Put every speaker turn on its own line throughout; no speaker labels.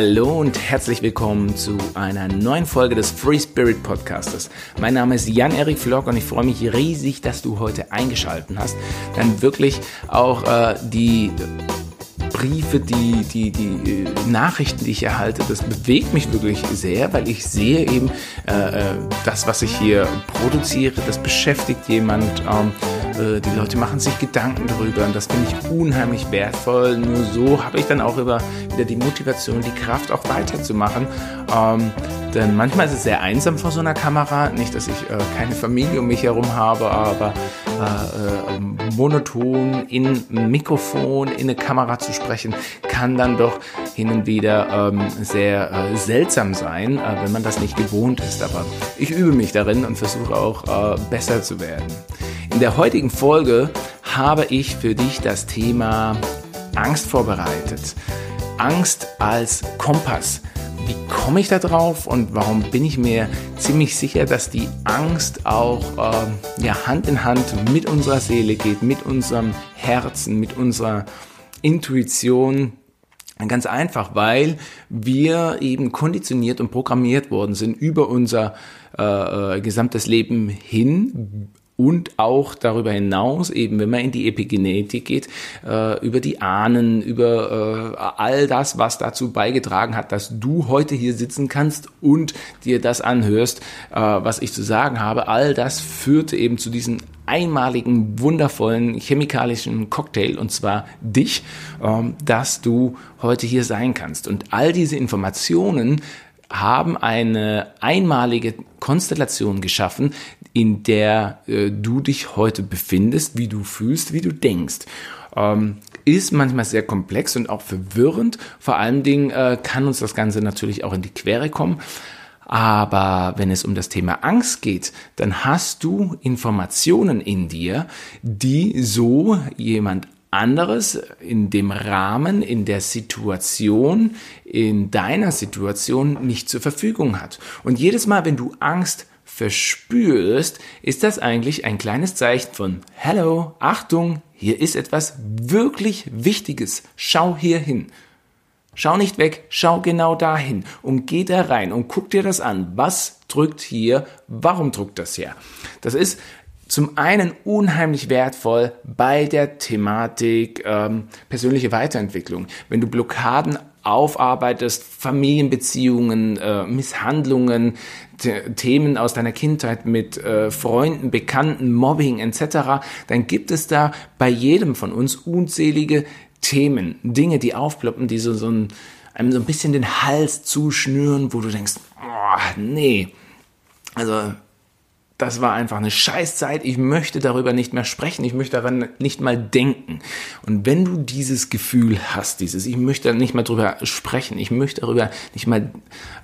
Hallo und herzlich willkommen zu einer neuen Folge des Free Spirit Podcasters. Mein Name ist Jan-Erik Flock und ich freue mich riesig, dass du heute eingeschaltet hast. Dann wirklich auch äh, die Briefe, die, die, die äh, Nachrichten, die ich erhalte, das bewegt mich wirklich sehr, weil ich sehe eben, äh, äh das, was ich hier produziere, das beschäftigt jemand. Ähm, äh, die Leute machen sich Gedanken darüber und das finde ich unheimlich wertvoll. Nur so habe ich dann auch über, wieder die Motivation, die Kraft auch weiterzumachen. Ähm, denn manchmal ist es sehr einsam vor so einer Kamera. Nicht, dass ich äh, keine Familie um mich herum habe, aber äh, äh, monoton in Mikrofon, in eine Kamera zu sprechen, kann dann doch hin und wieder ähm, sehr äh, seltsam sein, äh, wenn man das nicht gewohnt ist. Aber ich übe mich darin und versuche auch äh, besser zu werden. In der heutigen Folge habe ich für dich das Thema Angst vorbereitet. Angst als Kompass. Wie komme ich da drauf und warum bin ich mir ziemlich sicher, dass die Angst auch äh, ja, Hand in Hand mit unserer Seele geht, mit unserem Herzen, mit unserer Intuition, Ganz einfach, weil wir eben konditioniert und programmiert worden sind über unser äh, äh gesamtes Leben hin, und auch darüber hinaus, eben wenn man in die Epigenetik geht, äh, über die Ahnen, über äh, all das, was dazu beigetragen hat, dass du heute hier sitzen kannst und dir das anhörst, äh, was ich zu sagen habe. All das führte eben zu diesem einmaligen, wundervollen chemikalischen Cocktail und zwar dich, ähm, dass du heute hier sein kannst. Und all diese Informationen haben eine einmalige Konstellation geschaffen, in der äh, du dich heute befindest, wie du fühlst, wie du denkst. Ähm, ist manchmal sehr komplex und auch verwirrend. Vor allen Dingen äh, kann uns das Ganze natürlich auch in die Quere kommen. Aber wenn es um das Thema Angst geht, dann hast du Informationen in dir, die so jemand anderes in dem Rahmen, in der Situation, in deiner Situation nicht zur Verfügung hat. Und jedes Mal, wenn du Angst verspürst, ist das eigentlich ein kleines Zeichen von Hallo, Achtung, hier ist etwas wirklich Wichtiges. Schau hier hin. Schau nicht weg, schau genau dahin und geh da rein und guck dir das an. Was drückt hier? Warum drückt das hier? Das ist zum einen unheimlich wertvoll bei der Thematik ähm, persönliche Weiterentwicklung. Wenn du Blockaden aufarbeitest, Familienbeziehungen, äh, Misshandlungen, Themen aus deiner Kindheit mit äh, Freunden, Bekannten, Mobbing etc., dann gibt es da bei jedem von uns unzählige Themen, Dinge, die aufploppen, die so, so ein, einem so ein bisschen den Hals zuschnüren, wo du denkst, oh, nee, also das war einfach eine Scheißzeit, ich möchte darüber nicht mehr sprechen, ich möchte daran nicht mal denken. Und wenn du dieses Gefühl hast, dieses, ich möchte nicht mal drüber sprechen, ich möchte darüber nicht mal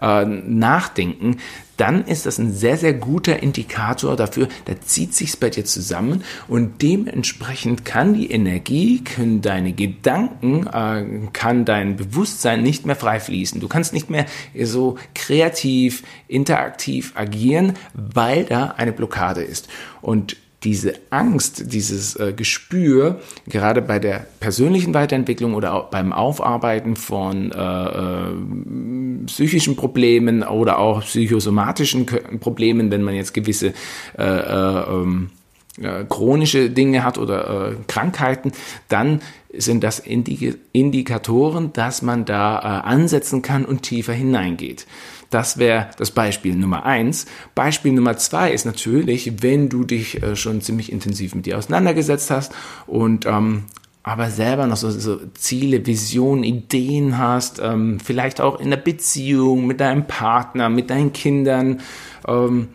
äh, nachdenken, dann ist das ein sehr, sehr guter Indikator dafür, da zieht sich's bei dir zusammen und dementsprechend kann die Energie, können deine Gedanken, äh, kann dein Bewusstsein nicht mehr frei fließen. Du kannst nicht mehr so kreativ, interaktiv agieren, weil da eine Blockade ist. Und diese Angst, dieses äh, Gespür, gerade bei der persönlichen Weiterentwicklung oder auch beim Aufarbeiten von äh, äh, psychischen Problemen oder auch psychosomatischen Problemen, wenn man jetzt gewisse äh, äh, ähm, äh, chronische Dinge hat oder äh, Krankheiten, dann sind das Indikatoren, dass man da äh, ansetzen kann und tiefer hineingeht. Das wäre das Beispiel Nummer eins. Beispiel Nummer zwei ist natürlich, wenn du dich äh, schon ziemlich intensiv mit dir auseinandergesetzt hast und ähm, aber selber noch so, so Ziele, Visionen, Ideen hast, ähm, vielleicht auch in der Beziehung mit deinem Partner, mit deinen Kindern. Ähm,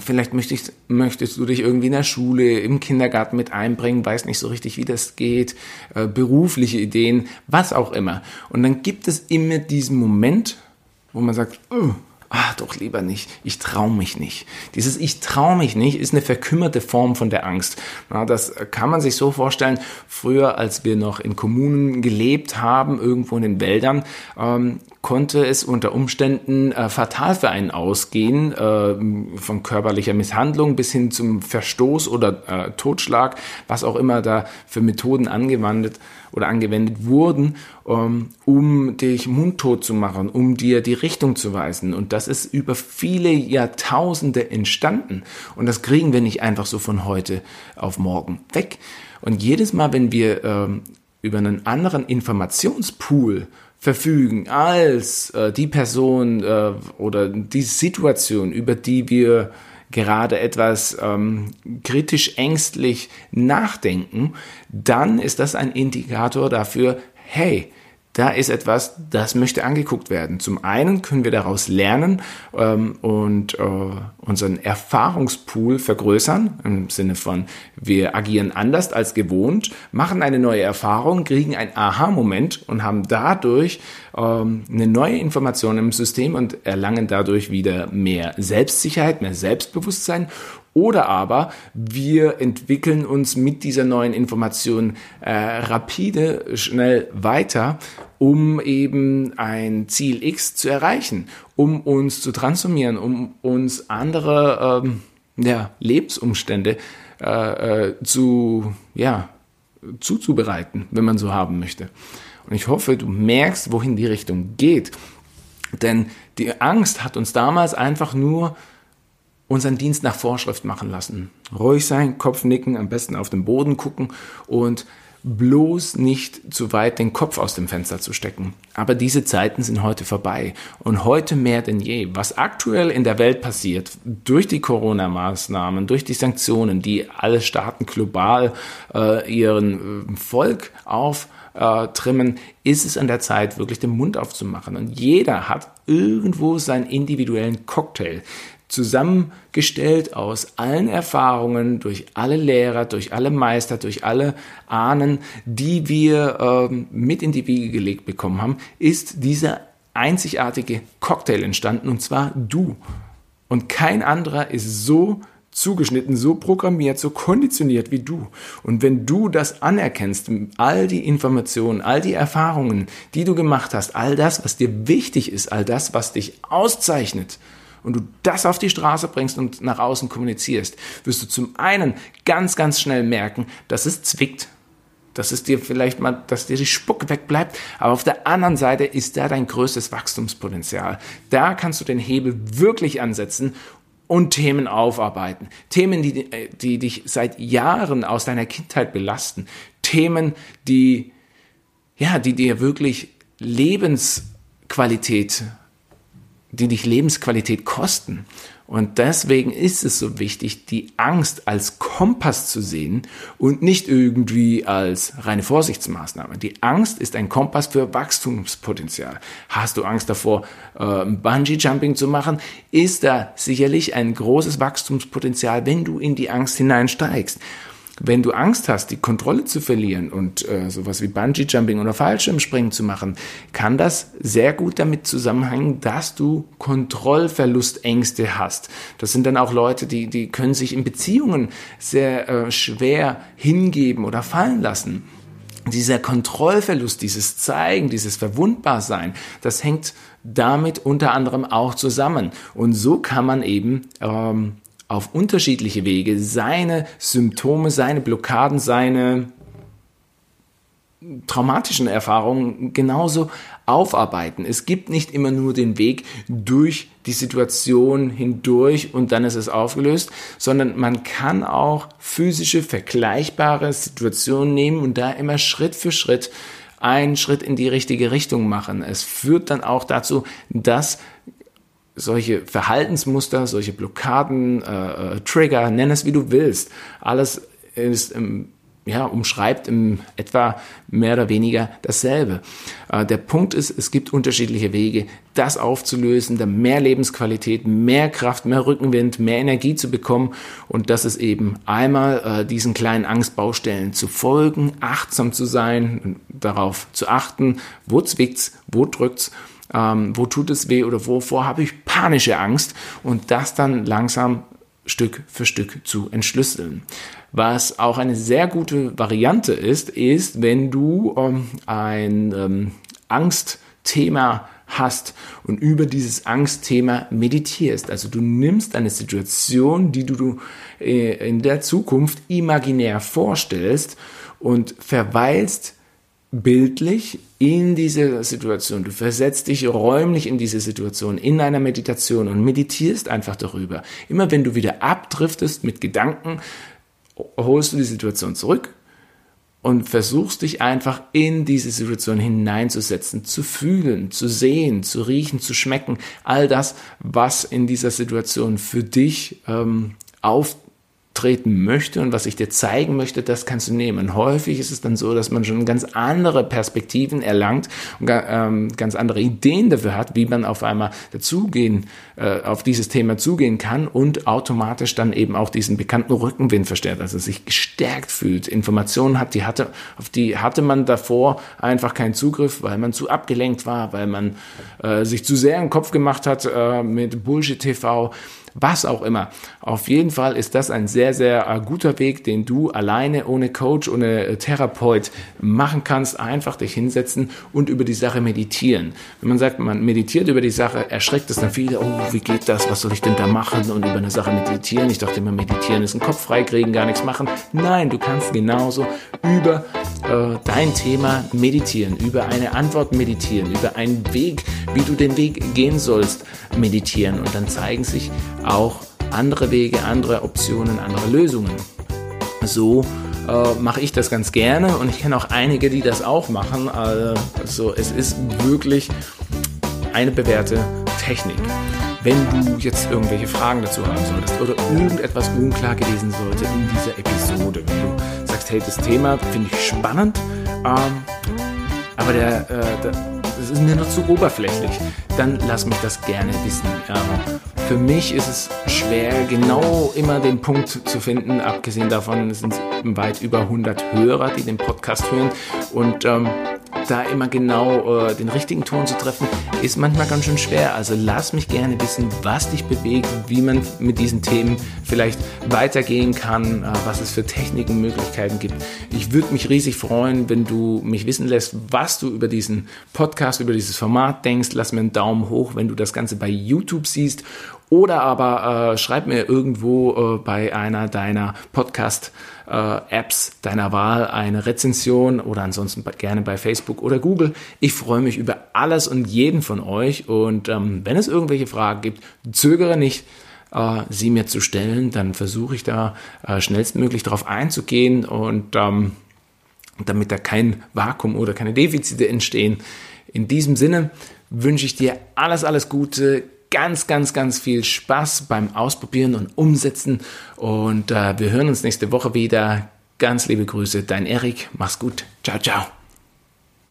Vielleicht möchtest, möchtest du dich irgendwie in der Schule, im Kindergarten mit einbringen, weißt nicht so richtig, wie das geht, äh, berufliche Ideen, was auch immer. Und dann gibt es immer diesen Moment, wo man sagt, oh, ah, doch lieber nicht, ich traue mich nicht. Dieses Ich traue mich nicht ist eine verkümmerte Form von der Angst. Das kann man sich so vorstellen, früher, als wir noch in Kommunen gelebt haben, irgendwo in den Wäldern, ähm, konnte es unter Umständen äh, fatal für einen ausgehen, äh, von körperlicher Misshandlung bis hin zum Verstoß oder äh, Totschlag, was auch immer da für Methoden angewandt oder angewendet wurden. ähm, um dich mundtot zu machen, um dir die Richtung zu weisen. Und das ist über viele Jahrtausende entstanden. Und das kriegen wir nicht einfach so von heute auf morgen weg. Und jedes Mal, wenn wir ähm, über einen anderen Informationspool verfügen als äh, die Person äh, oder die Situation, über die wir gerade etwas ähm, kritisch ängstlich nachdenken, dann ist das ein Indikator dafür, hey, da ist etwas, das möchte angeguckt werden. Zum einen können wir daraus lernen ähm, und äh, unseren Erfahrungspool vergrößern, im Sinne von, wir agieren anders als gewohnt, machen eine neue Erfahrung, kriegen ein Aha-Moment und haben dadurch ähm, eine neue Information im System und erlangen dadurch wieder mehr Selbstsicherheit, mehr Selbstbewusstsein oder aber wir entwickeln uns mit dieser neuen Information äh, rapide, schnell weiter, um eben ein Ziel X zu erreichen, um uns zu transformieren, um uns andere ähm, ja, Lebensumstände äh, äh, zu, ja, zuzubereiten, wenn man so haben möchte. Und ich hoffe, du merkst, wohin die Richtung geht. Denn die Angst hat uns damals einfach nur unseren Dienst nach Vorschrift machen lassen. Ruhig sein, Kopf nicken, am besten auf den Boden gucken und bloß nicht zu weit den Kopf aus dem Fenster zu stecken. Aber diese Zeiten sind heute vorbei und heute mehr denn je. Was aktuell in der Welt passiert, durch die Corona-Maßnahmen, durch die Sanktionen, die alle Staaten global äh, ihren äh, Volk auftrimmen, ist es an der Zeit, wirklich den Mund aufzumachen. Und jeder hat irgendwo seinen individuellen Cocktail zusammengestellt aus allen Erfahrungen, durch alle Lehrer, durch alle Meister, durch alle Ahnen, die wir ähm, mit in die Wiege gelegt bekommen haben, ist dieser einzigartige Cocktail entstanden und zwar du. Und kein anderer ist so zugeschnitten, so programmiert, so konditioniert wie du. Und wenn du das anerkennst, all die Informationen, all die Erfahrungen, die du gemacht hast, all das, was dir wichtig ist, all das, was dich auszeichnet, und du das auf die Straße bringst und nach außen kommunizierst, wirst du zum einen ganz, ganz schnell merken, dass es zwickt, dass es dir vielleicht mal, dass dir die Spucke wegbleibt, aber auf der anderen Seite ist da dein größtes Wachstumspotenzial. Da kannst du den Hebel wirklich ansetzen und Themen aufarbeiten. Themen, die, die dich seit Jahren aus deiner Kindheit belasten. Themen, die, ja, die dir wirklich Lebensqualität die dich Lebensqualität kosten. Und deswegen ist es so wichtig, die Angst als Kompass zu sehen und nicht irgendwie als reine Vorsichtsmaßnahme. Die Angst ist ein Kompass für Wachstumspotenzial. Hast du Angst davor, äh, Bungee-Jumping zu machen, ist da sicherlich ein großes Wachstumspotenzial, wenn du in die Angst hineinsteigst. Wenn du Angst hast, die Kontrolle zu verlieren und äh, sowas wie Bungee-Jumping oder Fallschirmspringen zu machen, kann das sehr gut damit zusammenhängen, dass du Kontrollverlustängste hast. Das sind dann auch Leute, die, die können sich in Beziehungen sehr äh, schwer hingeben oder fallen lassen. Dieser Kontrollverlust, dieses Zeigen, dieses Verwundbarsein, das hängt damit unter anderem auch zusammen. Und so kann man eben ähm, auf unterschiedliche Wege seine Symptome, seine Blockaden, seine traumatischen Erfahrungen genauso aufarbeiten. Es gibt nicht immer nur den Weg durch die Situation hindurch und dann ist es aufgelöst, sondern man kann auch physische, vergleichbare Situationen nehmen und da immer Schritt für Schritt einen Schritt in die richtige Richtung machen. Es führt dann auch dazu, dass solche Verhaltensmuster, solche Blockaden, äh, äh, Trigger, nenn es wie du willst, alles ist im, ja, umschreibt im etwa mehr oder weniger dasselbe. Äh, der Punkt ist, es gibt unterschiedliche Wege, das aufzulösen, da mehr Lebensqualität, mehr Kraft, mehr Rückenwind, mehr Energie zu bekommen. Und das ist eben einmal äh, diesen kleinen Angstbaustellen zu folgen, achtsam zu sein, darauf zu achten, wo zwickt's, wo drückt's ähm, wo tut es weh oder wovor habe ich panische Angst und das dann langsam Stück für Stück zu entschlüsseln. Was auch eine sehr gute Variante ist, ist, wenn du ähm, ein ähm, Angstthema hast und über dieses Angstthema meditierst. Also du nimmst eine Situation, die du äh, in der Zukunft imaginär vorstellst und verweilst bildlich in diese Situation. Du versetzt dich räumlich in diese Situation, in einer Meditation und meditierst einfach darüber. Immer wenn du wieder abdriftest mit Gedanken, holst du die Situation zurück und versuchst dich einfach in diese Situation hineinzusetzen, zu fühlen, zu sehen, zu riechen, zu schmecken, all das, was in dieser Situation für dich ähm, auf treten möchte und was ich dir zeigen möchte, das kannst du nehmen. Und häufig ist es dann so, dass man schon ganz andere Perspektiven erlangt und ähm, ganz andere Ideen dafür hat, wie man auf einmal dazugehen, äh, auf dieses Thema zugehen kann und automatisch dann eben auch diesen bekannten Rückenwind verstärkt, also sich gestärkt fühlt, Informationen hat, die hatte, auf die hatte man davor einfach keinen Zugriff, weil man zu abgelenkt war, weil man äh, sich zu sehr im Kopf gemacht hat äh, mit Bullshit TV was auch immer. Auf jeden Fall ist das ein sehr, sehr äh, guter Weg, den du alleine, ohne Coach, ohne äh, Therapeut machen kannst. Einfach dich hinsetzen und über die Sache meditieren. Wenn man sagt, man meditiert über die Sache, erschreckt es dann viele, oh, wie geht das? Was soll ich denn da machen? Und über eine Sache meditieren. Ich dachte immer, meditieren ist ein Kopf freikriegen, gar nichts machen. Nein, du kannst genauso über äh, dein Thema meditieren, über eine Antwort meditieren, über einen Weg, wie du den Weg gehen sollst, meditieren. Und dann zeigen sich auch andere Wege, andere Optionen, andere Lösungen. So äh, mache ich das ganz gerne und ich kenne auch einige, die das auch machen. Also es ist wirklich eine bewährte Technik. Wenn du jetzt irgendwelche Fragen dazu haben solltest oder irgendetwas unklar gewesen sollte in dieser Episode, wenn du sagst, hey, das Thema finde ich spannend, ähm, aber der, äh, der, das ist mir nur zu oberflächlich, dann lass mich das gerne wissen. Ähm, für mich ist es schwer, genau immer den Punkt zu finden. Abgesehen davon sind es weit über 100 Hörer, die den Podcast hören. Und ähm, da immer genau äh, den richtigen Ton zu treffen, ist manchmal ganz schön schwer. Also lass mich gerne wissen, was dich bewegt, wie man mit diesen Themen vielleicht weitergehen kann, äh, was es für Techniken, Möglichkeiten gibt. Ich würde mich riesig freuen, wenn du mich wissen lässt, was du über diesen Podcast, über dieses Format denkst. Lass mir einen Daumen hoch, wenn du das Ganze bei YouTube siehst oder aber äh, schreib mir irgendwo äh, bei einer deiner Podcast-Apps äh, deiner Wahl eine Rezension oder ansonsten gerne bei Facebook oder Google. Ich freue mich über alles und jeden von euch. Und ähm, wenn es irgendwelche Fragen gibt, zögere nicht, äh, sie mir zu stellen. Dann versuche ich da äh, schnellstmöglich darauf einzugehen und ähm, damit da kein Vakuum oder keine Defizite entstehen. In diesem Sinne wünsche ich dir alles, alles Gute ganz, ganz, ganz viel Spaß beim Ausprobieren und Umsetzen. Und äh, wir hören uns nächste Woche wieder. Ganz liebe Grüße, dein Erik. Mach's gut. Ciao, ciao.